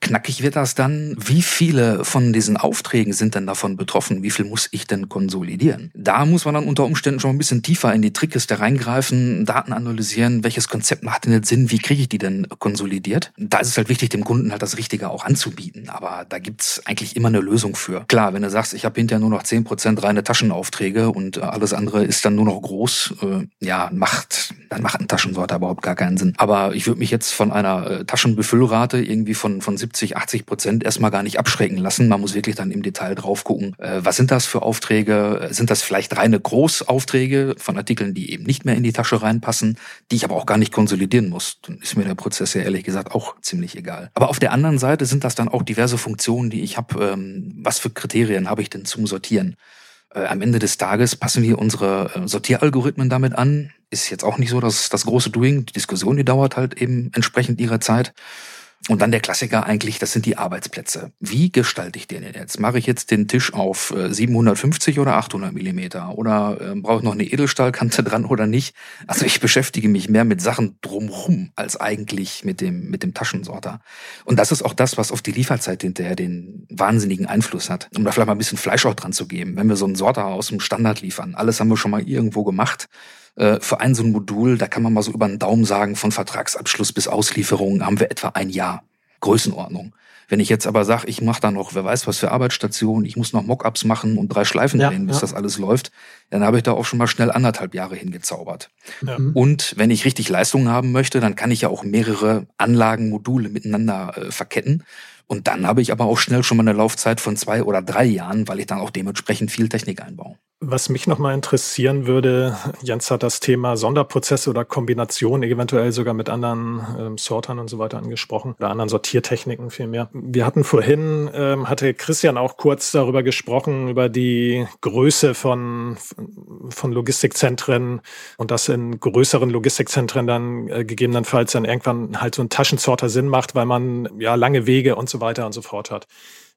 Knackig wird das dann, wie viele von diesen Aufträgen sind denn davon betroffen? Wie viel muss ich denn konsolidieren? Da muss man dann unter Umständen schon ein bisschen tiefer in die Trickkiste reingreifen, Daten analysieren, welches Konzept macht denn jetzt Sinn, wie kriege ich die denn konsolidiert? Da ist es halt wichtig, dem Kunden halt das Richtige auch anzubieten. Aber da gibt's eigentlich immer eine Lösung für. Klar, wenn du sagst, ich habe hinterher nur noch zehn Prozent reine Taschenaufträge und alles andere ist dann nur noch groß, äh, ja, macht, dann macht ein Taschensorter überhaupt gar keinen Sinn. Aber ich würde mich jetzt von einer äh, Taschenbefüllrate irgendwie von, von 70, 80 Prozent erstmal gar nicht abschrecken lassen. Man muss wirklich dann im Detail drauf gucken, äh, was sind das für Aufträge? Sind das vielleicht reine Großaufträge von Artikeln, die eben nicht mehr in die Tasche reinpassen, die ich aber auch gar nicht konsolidieren muss? Dann ist mir der Prozess ja ehrlich gesagt auch ziemlich egal. Aber auf der anderen Seite sind das dann auch diverse Funktionen, die ich habe. Ähm, was für Kriterien habe ich denn zum Sortieren? Äh, am Ende des Tages passen wir unsere äh, Sortieralgorithmen damit an. Ist jetzt auch nicht so, dass das große Doing, die Diskussion, die dauert halt eben entsprechend ihrer Zeit. Und dann der Klassiker eigentlich, das sind die Arbeitsplätze. Wie gestalte ich den jetzt? Mache ich jetzt den Tisch auf 750 äh, oder 800 Millimeter? Oder äh, brauche ich noch eine Edelstahlkante dran oder nicht? Also ich beschäftige mich mehr mit Sachen drumrum als eigentlich mit dem, mit dem Taschensorter. Und das ist auch das, was auf die Lieferzeit hinterher den wahnsinnigen Einfluss hat. Um da vielleicht mal ein bisschen Fleisch auch dran zu geben. Wenn wir so einen Sorter aus dem Standard liefern, alles haben wir schon mal irgendwo gemacht äh, für ein so ein Modul, da kann man mal so über den Daumen sagen, von Vertragsabschluss bis Auslieferung haben wir etwa ein Jahr. Größenordnung. Wenn ich jetzt aber sage, ich mache da noch, wer weiß was für Arbeitsstationen, ich muss noch Mockups machen und drei Schleifen ja, drehen, bis ja. das alles läuft, dann habe ich da auch schon mal schnell anderthalb Jahre hingezaubert. Ja. Und wenn ich richtig Leistung haben möchte, dann kann ich ja auch mehrere Anlagenmodule miteinander äh, verketten. Und dann habe ich aber auch schnell schon mal eine Laufzeit von zwei oder drei Jahren, weil ich dann auch dementsprechend viel Technik einbaue. Was mich nochmal interessieren würde, Jens hat das Thema Sonderprozesse oder Kombination, eventuell sogar mit anderen ähm, Sortern und so weiter angesprochen oder anderen Sortiertechniken vielmehr. Wir hatten vorhin, ähm, hatte Christian auch kurz darüber gesprochen, über die Größe von, von Logistikzentren und dass in größeren Logistikzentren dann äh, gegebenenfalls dann irgendwann halt so ein Taschensorter Sinn macht, weil man ja lange Wege und so weiter und so fort hat.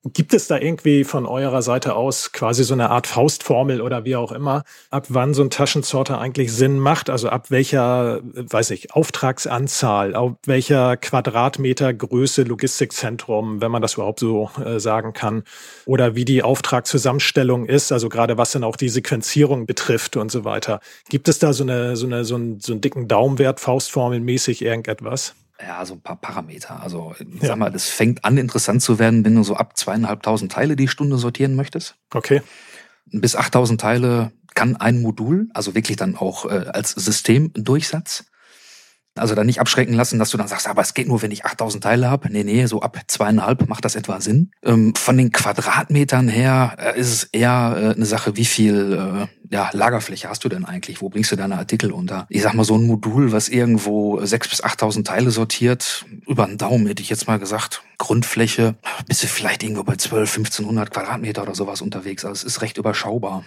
Gibt es da irgendwie von eurer Seite aus quasi so eine Art Faustformel oder wie auch immer, ab wann so ein Taschensorter eigentlich Sinn macht? Also ab welcher, weiß ich, Auftragsanzahl, ab welcher Quadratmeter Größe Logistikzentrum, wenn man das überhaupt so äh, sagen kann, oder wie die Auftragszusammenstellung ist, also gerade was dann auch die Sequenzierung betrifft und so weiter. Gibt es da so eine, so eine, so einen, so einen dicken Daumenwert, Faustformelmäßig irgendetwas? Ja, so ein paar Parameter. Also ich ja. sag mal, das fängt an interessant zu werden, wenn du so ab zweieinhalbtausend Teile die Stunde sortieren möchtest. Okay. Bis 8000 Teile kann ein Modul, also wirklich dann auch äh, als Systemdurchsatz. Also dann nicht abschrecken lassen, dass du dann sagst, aber es geht nur, wenn ich 8000 Teile habe. Nee, nee, so ab zweieinhalb macht das etwa Sinn. Ähm, von den Quadratmetern her äh, ist es eher äh, eine Sache, wie viel äh, ja, Lagerfläche hast du denn eigentlich? Wo bringst du deine Artikel unter? Ich sag mal, so ein Modul, was irgendwo 6.000 bis 8.000 Teile sortiert, über einen Daumen hätte ich jetzt mal gesagt, Grundfläche, bist du vielleicht irgendwo bei 12, 1500 Quadratmeter oder sowas unterwegs. Also es ist recht überschaubar.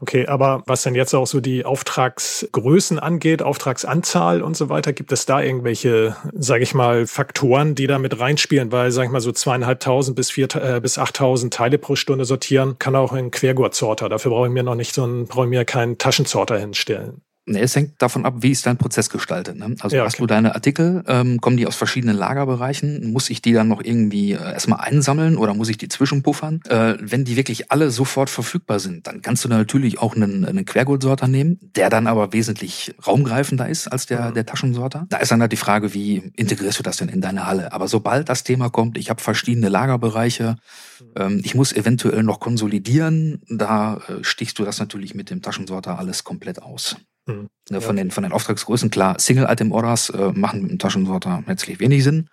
Okay, aber was denn jetzt auch so die Auftragsgrößen angeht, Auftragsanzahl und so weiter, gibt es da irgendwelche, sage ich mal, Faktoren, die da mit reinspielen? Weil, sage ich mal, so zweieinhalbtausend bis vier äh, bis achttausend Teile pro Stunde sortieren kann auch ein Quergurtsorter. Dafür brauche ich mir noch nicht so ein, brauche ich mir keinen Taschensorter hinstellen. Nee, es hängt davon ab, wie ist dein Prozess gestaltet. Ne? Also ja, okay. hast du deine Artikel, ähm, kommen die aus verschiedenen Lagerbereichen? Muss ich die dann noch irgendwie äh, erstmal einsammeln oder muss ich die zwischenpuffern? Äh, wenn die wirklich alle sofort verfügbar sind, dann kannst du natürlich auch einen, einen Quergurtsorter nehmen, der dann aber wesentlich raumgreifender ist als der, mhm. der Taschensorter. Da ist dann halt die Frage, wie integrierst du das denn in deine Halle? Aber sobald das Thema kommt, ich habe verschiedene Lagerbereiche, ähm, ich muss eventuell noch konsolidieren, da äh, stichst du das natürlich mit dem Taschensorter alles komplett aus. Mhm. Ne, von, den, von den Auftragsgrößen, klar, Single-Item-Orders äh, machen mit dem Taschensorter letztlich wenig Sinn.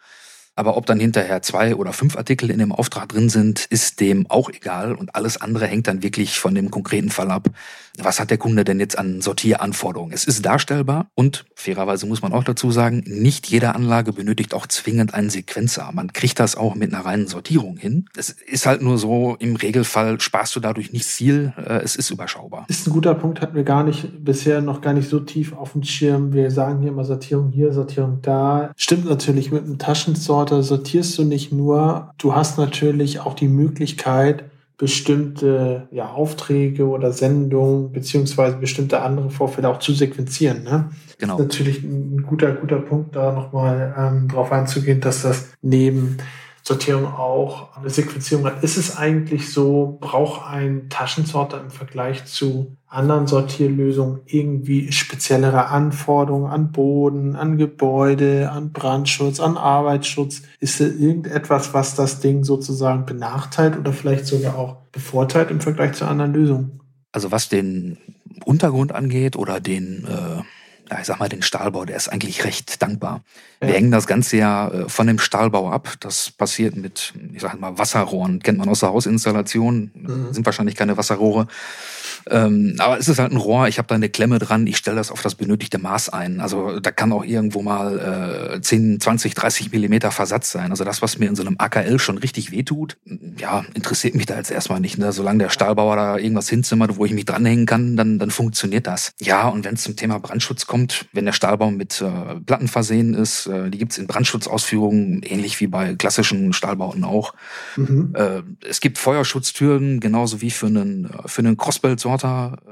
Aber ob dann hinterher zwei oder fünf Artikel in dem Auftrag drin sind, ist dem auch egal. Und alles andere hängt dann wirklich von dem konkreten Fall ab. Was hat der Kunde denn jetzt an Sortieranforderungen? Es ist darstellbar und fairerweise muss man auch dazu sagen, nicht jede Anlage benötigt auch zwingend einen Sequenzer. Man kriegt das auch mit einer reinen Sortierung hin. Es ist halt nur so, im Regelfall sparst du dadurch nicht viel. Äh, es ist überschaubar. Ist ein guter Punkt, hatten wir gar nicht, bisher noch gar nicht so tief auf dem Schirm. Wir sagen hier immer Sortierung hier, Sortierung da. Stimmt natürlich mit einem Taschensort Transporter sortierst du nicht nur, du hast natürlich auch die Möglichkeit, bestimmte ja, Aufträge oder Sendungen beziehungsweise bestimmte andere Vorfälle auch zu sequenzieren. Ne? Genau. Das ist natürlich ein guter, guter Punkt, da nochmal ähm, drauf einzugehen, dass das neben Sortierung auch eine Sequenzierung hat. Ist es eigentlich so, braucht ein Taschensorter im Vergleich zu anderen Sortierlösungen irgendwie speziellere Anforderungen an Boden, an Gebäude, an Brandschutz, an Arbeitsschutz? Ist da irgendetwas, was das Ding sozusagen benachteilt oder vielleicht sogar auch bevorteilt im Vergleich zu anderen Lösungen? Also was den Untergrund angeht oder den äh ja, ich sag mal, den Stahlbau, der ist eigentlich recht dankbar. Ja. Wir hängen das Ganze ja äh, von dem Stahlbau ab. Das passiert mit, ich sag mal, Wasserrohren. Kennt man aus der Hausinstallation. Mhm. Sind wahrscheinlich keine Wasserrohre. Ähm, aber es ist halt ein Rohr, ich habe da eine Klemme dran, ich stelle das auf das benötigte Maß ein. Also da kann auch irgendwo mal äh, 10, 20, 30 Millimeter Versatz sein. Also das, was mir in so einem AKL schon richtig wehtut, ja, interessiert mich da jetzt erstmal nicht. Ne? Solange der Stahlbauer da irgendwas hinzimmert, wo ich mich dranhängen kann, dann, dann funktioniert das. Ja, und wenn es zum Thema Brandschutz kommt, wenn der Stahlbau mit äh, Platten versehen ist, äh, die gibt's in Brandschutzausführungen, ähnlich wie bei klassischen Stahlbauten auch. Mhm. Äh, es gibt Feuerschutztüren, genauso wie für einen, äh, für einen Crossbelt Sorter, äh,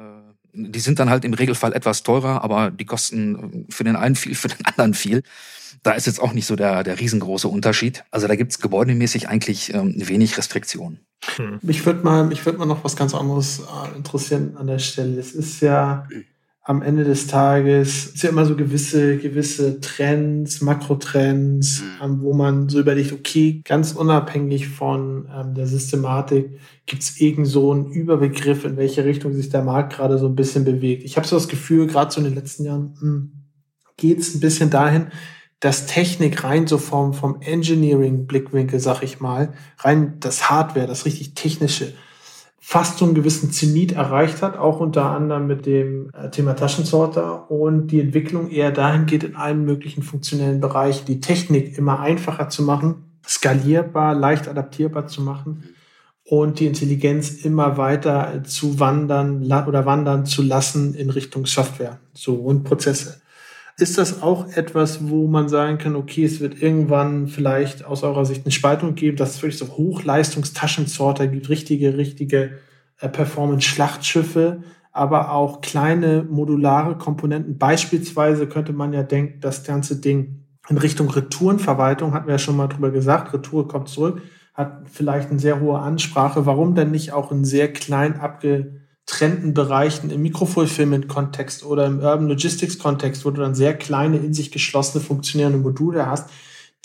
die sind dann halt im Regelfall etwas teurer, aber die kosten für den einen viel, für den anderen viel. Da ist jetzt auch nicht so der, der riesengroße Unterschied. Also da gibt's gebäudemäßig eigentlich ähm, wenig Restriktionen. Hm. Mich würde mal, mich würde mal noch was ganz anderes äh, interessieren an der Stelle. Es ist ja am Ende des Tages ist ja immer so gewisse, gewisse Trends, Makrotrends, mhm. ähm, wo man so überlegt, okay, ganz unabhängig von ähm, der Systematik gibt es irgend so einen Überbegriff, in welche Richtung sich der Markt gerade so ein bisschen bewegt. Ich habe so das Gefühl, gerade so in den letzten Jahren hm, geht es ein bisschen dahin, dass Technik rein so vom, vom Engineering-Blickwinkel, sag ich mal, rein das Hardware, das richtig technische, fast so einen gewissen Zenit erreicht hat, auch unter anderem mit dem äh, Thema Taschensorter und die Entwicklung eher dahin geht, in allen möglichen funktionellen Bereichen die Technik immer einfacher zu machen, skalierbar, leicht adaptierbar zu machen und die Intelligenz immer weiter zu wandern oder wandern zu lassen in Richtung Software so und Prozesse. Ist das auch etwas, wo man sagen kann, okay, es wird irgendwann vielleicht aus eurer Sicht eine Spaltung geben, dass es wirklich so Hochleistungstaschensorter gibt, richtige, richtige äh, Performance-Schlachtschiffe, aber auch kleine modulare Komponenten. Beispielsweise könnte man ja denken, das ganze Ding in Richtung Retourenverwaltung, hatten wir ja schon mal drüber gesagt, Retour kommt zurück, hat vielleicht eine sehr hohe Ansprache. Warum denn nicht auch in sehr klein abge trennten Bereichen im Mikrofulfillment-Kontext oder im Urban Logistics-Kontext, wo du dann sehr kleine, in sich geschlossene, funktionierende Module hast,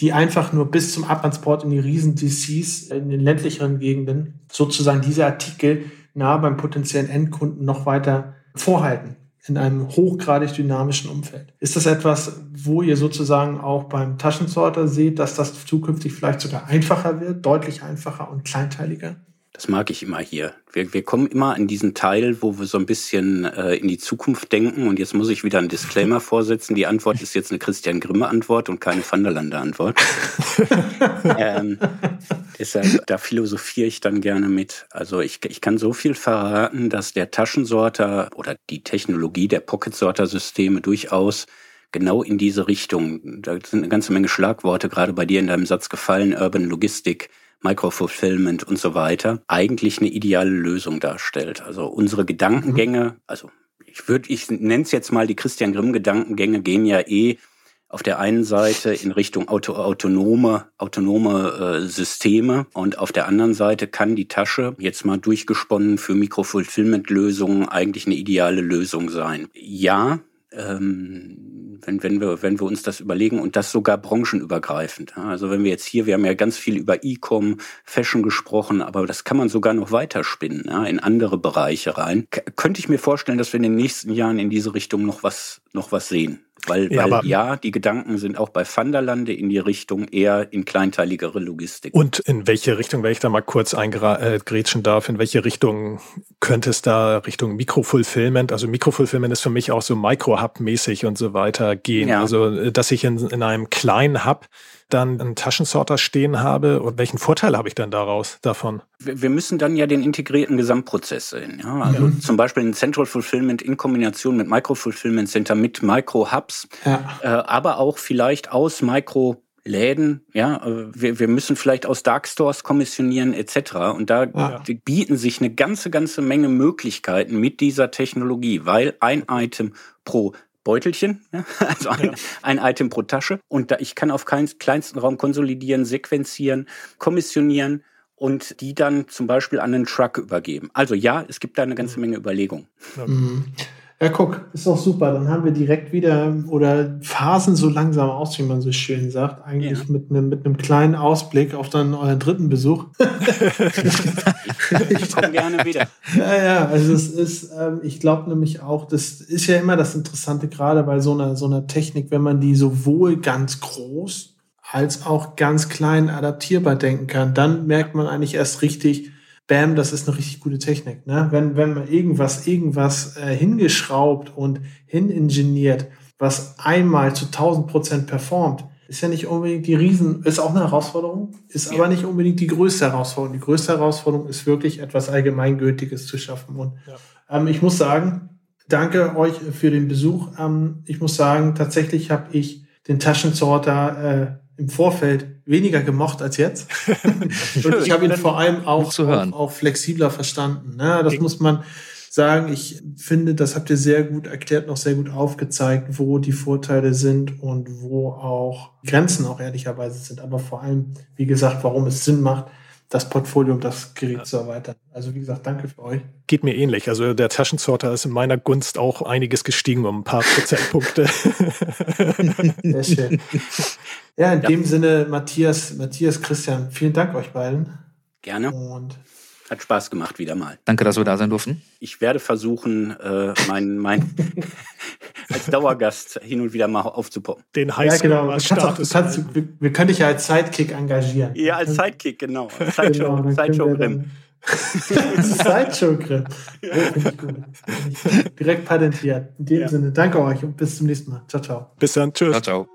die einfach nur bis zum Abtransport in die riesen DCs in den ländlicheren Gegenden sozusagen diese Artikel nahe beim potenziellen Endkunden noch weiter vorhalten in einem hochgradig dynamischen Umfeld. Ist das etwas, wo ihr sozusagen auch beim Taschensorter seht, dass das zukünftig vielleicht sogar einfacher wird, deutlich einfacher und kleinteiliger? Das mag ich immer hier. Wir, wir kommen immer an diesen Teil, wo wir so ein bisschen äh, in die Zukunft denken. Und jetzt muss ich wieder einen Disclaimer vorsetzen. Die Antwort ist jetzt eine Christian Grimme-Antwort und keine Van der Lande-Antwort. ähm, deshalb, da philosophiere ich dann gerne mit. Also ich, ich kann so viel verraten, dass der Taschensorter oder die Technologie der Pocket-Sorter-Systeme durchaus genau in diese Richtung, da sind eine ganze Menge Schlagworte gerade bei dir in deinem Satz gefallen, Urban Logistik, Microfulfillment und so weiter, eigentlich eine ideale Lösung darstellt. Also unsere Gedankengänge, also ich würde, ich nenne es jetzt mal die Christian Grimm Gedankengänge, gehen ja eh auf der einen Seite in Richtung auto, autonome, autonome äh, Systeme und auf der anderen Seite kann die Tasche jetzt mal durchgesponnen für Mikrofulfillment-Lösungen eigentlich eine ideale Lösung sein. Ja, ähm, wenn, wenn, wir, wenn wir uns das überlegen und das sogar branchenübergreifend. Also wenn wir jetzt hier, wir haben ja ganz viel über E-Com, Fashion gesprochen, aber das kann man sogar noch weiterspinnen, ja, in andere Bereiche rein. K könnte ich mir vorstellen, dass wir in den nächsten Jahren in diese Richtung noch was, noch was sehen. Weil, ja, weil ja, die Gedanken sind auch bei Vanderlande in die Richtung eher in kleinteiligere Logistik. Und in welche Richtung, wenn ich da mal kurz eingrätschen darf, in welche Richtung könnte es da Richtung Mikrofulfillment, also Mikrofulfillment ist für mich auch so Micro-Hub-mäßig und so weiter gehen. Ja. Also, dass ich in, in einem kleinen Hub dann einen Taschensorter stehen habe und welchen Vorteil habe ich dann daraus davon? Wir müssen dann ja den integrierten Gesamtprozess sehen. Ja? Also ja. zum Beispiel ein Central Fulfillment in Kombination mit Micro Fulfillment Center mit Micro Hubs, ja. äh, aber auch vielleicht aus Micro Läden, ja, äh, wir, wir müssen vielleicht aus Darkstores kommissionieren etc. Und da ja. bieten sich eine ganze, ganze Menge Möglichkeiten mit dieser Technologie, weil ein Item pro Beutelchen, ja? also ein, ja. ein Item pro Tasche. Und da, ich kann auf keinen kleinsten Raum konsolidieren, sequenzieren, kommissionieren und die dann zum Beispiel an einen Truck übergeben. Also ja, es gibt da eine ganze Menge Überlegungen. Mhm. Ja, guck, ist doch super. Dann haben wir direkt wieder oder Phasen so langsam aus, wie man so schön sagt. Eigentlich ja. mit einem mit einem kleinen Ausblick auf dann euren dritten Besuch. ich komme gerne wieder. Ja, ja, also es ist, ähm, ich glaube nämlich auch, das ist ja immer das Interessante, gerade bei so einer, so einer Technik, wenn man die sowohl ganz groß als auch ganz klein adaptierbar denken kann, dann merkt man eigentlich erst richtig, bam, das ist eine richtig gute Technik. Ne? Wenn, wenn man irgendwas, irgendwas äh, hingeschraubt und hiningeniert, was einmal zu 1000 Prozent performt, ist ja nicht unbedingt die Riesen, ist auch eine Herausforderung, ist ja. aber nicht unbedingt die größte Herausforderung. Die größte Herausforderung ist wirklich etwas Allgemeingültiges zu schaffen. Und ja. ähm, ich muss sagen, danke euch für den Besuch. Ähm, ich muss sagen, tatsächlich habe ich den Taschensorter äh, im Vorfeld weniger gemocht als jetzt. und ich habe ihn vor allem auch, auch, auch, flexibler verstanden. Ne? Das muss man sagen. Ich finde, das habt ihr sehr gut erklärt, noch sehr gut aufgezeigt, wo die Vorteile sind und wo auch Grenzen auch ehrlicherweise sind. Aber vor allem, wie gesagt, warum es Sinn macht, das Portfolio und das Gerät ja. zu erweitern. Also wie gesagt, danke für euch. Geht mir ähnlich. Also der Taschensorter ist in meiner Gunst auch einiges gestiegen um ein paar Prozentpunkte. Sehr schön. Ja, in ja. dem Sinne, Matthias, Matthias, Christian, vielen Dank euch beiden. Gerne. Und hat Spaß gemacht wieder mal. Danke, dass wir da sein durften. Ich werde versuchen, äh, mein, mein als Dauergast hin und wieder mal aufzupoppen. Den heißen ja, genau. Status. Kannst, wir, wir können dich ja als Sidekick engagieren. Ja, als Sidekick, genau. Sideshow, genau, Sideshow Grimm. Sideshow-Grip. Oh, Direkt patentiert. In dem ja. Sinne, danke euch und bis zum nächsten Mal. Ciao, ciao. Bis dann. Tschüss. Ciao, ciao.